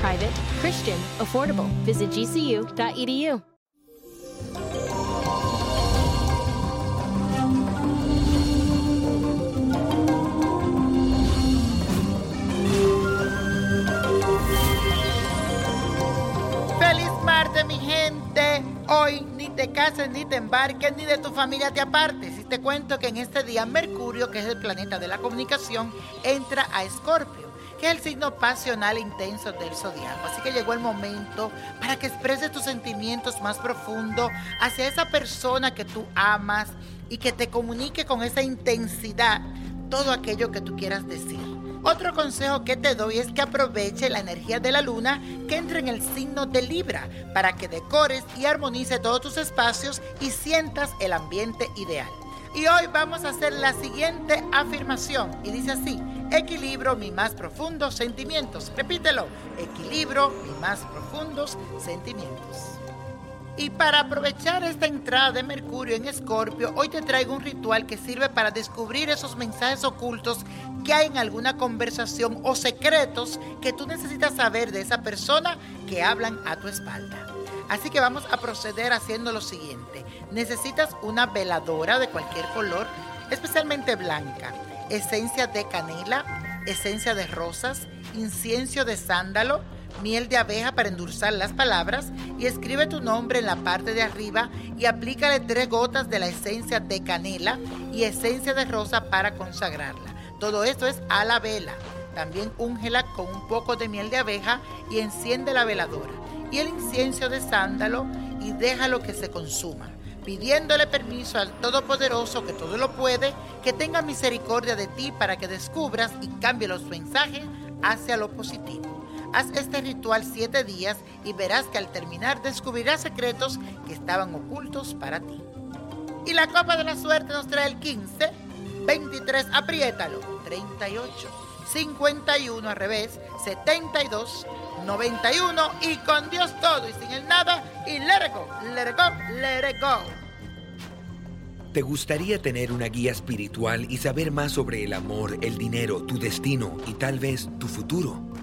Private, Christian, affordable. Visit gcu.edu. ¡Feliz martes, mi gente! Hoy ni te cases, ni te embarques, ni de tu familia te apartes. Y te cuento que en este día Mercurio, que es el planeta de la comunicación, entra a Escorpio, que es el signo pasional intenso del zodiaco. Así que llegó el momento para que expreses tus sentimientos más profundos hacia esa persona que tú amas y que te comunique con esa intensidad todo aquello que tú quieras decir. Otro consejo que te doy es que aproveche la energía de la luna que entra en el signo de Libra para que decores y armonice todos tus espacios y sientas el ambiente ideal. Y hoy vamos a hacer la siguiente afirmación y dice así, equilibro mis más profundos sentimientos. Repítelo, equilibro mis más profundos sentimientos. Y para aprovechar esta entrada de Mercurio en Escorpio, hoy te traigo un ritual que sirve para descubrir esos mensajes ocultos que hay en alguna conversación o secretos que tú necesitas saber de esa persona que hablan a tu espalda. Así que vamos a proceder haciendo lo siguiente. Necesitas una veladora de cualquier color, especialmente blanca, esencia de canela, esencia de rosas, incienso de sándalo, miel de abeja para endulzar las palabras y escribe tu nombre en la parte de arriba y aplícale tres gotas de la esencia de canela y esencia de rosa para consagrarla. Todo esto es a la vela. También úngela con un poco de miel de abeja y enciende la veladora y el incienso de sándalo y déjalo que se consuma pidiéndole permiso al Todopoderoso que todo lo puede, que tenga misericordia de ti para que descubras y cambie los mensajes hacia lo positivo. Haz este ritual siete días y verás que al terminar descubrirás secretos que estaban ocultos para ti. Y la copa de la suerte nos trae el 15, 23, apriétalo, 38, 51 al revés, 72, 91 y con Dios todo y sin el nada y let it go, let it go, let it go. ¿Te gustaría tener una guía espiritual y saber más sobre el amor, el dinero, tu destino y tal vez tu futuro?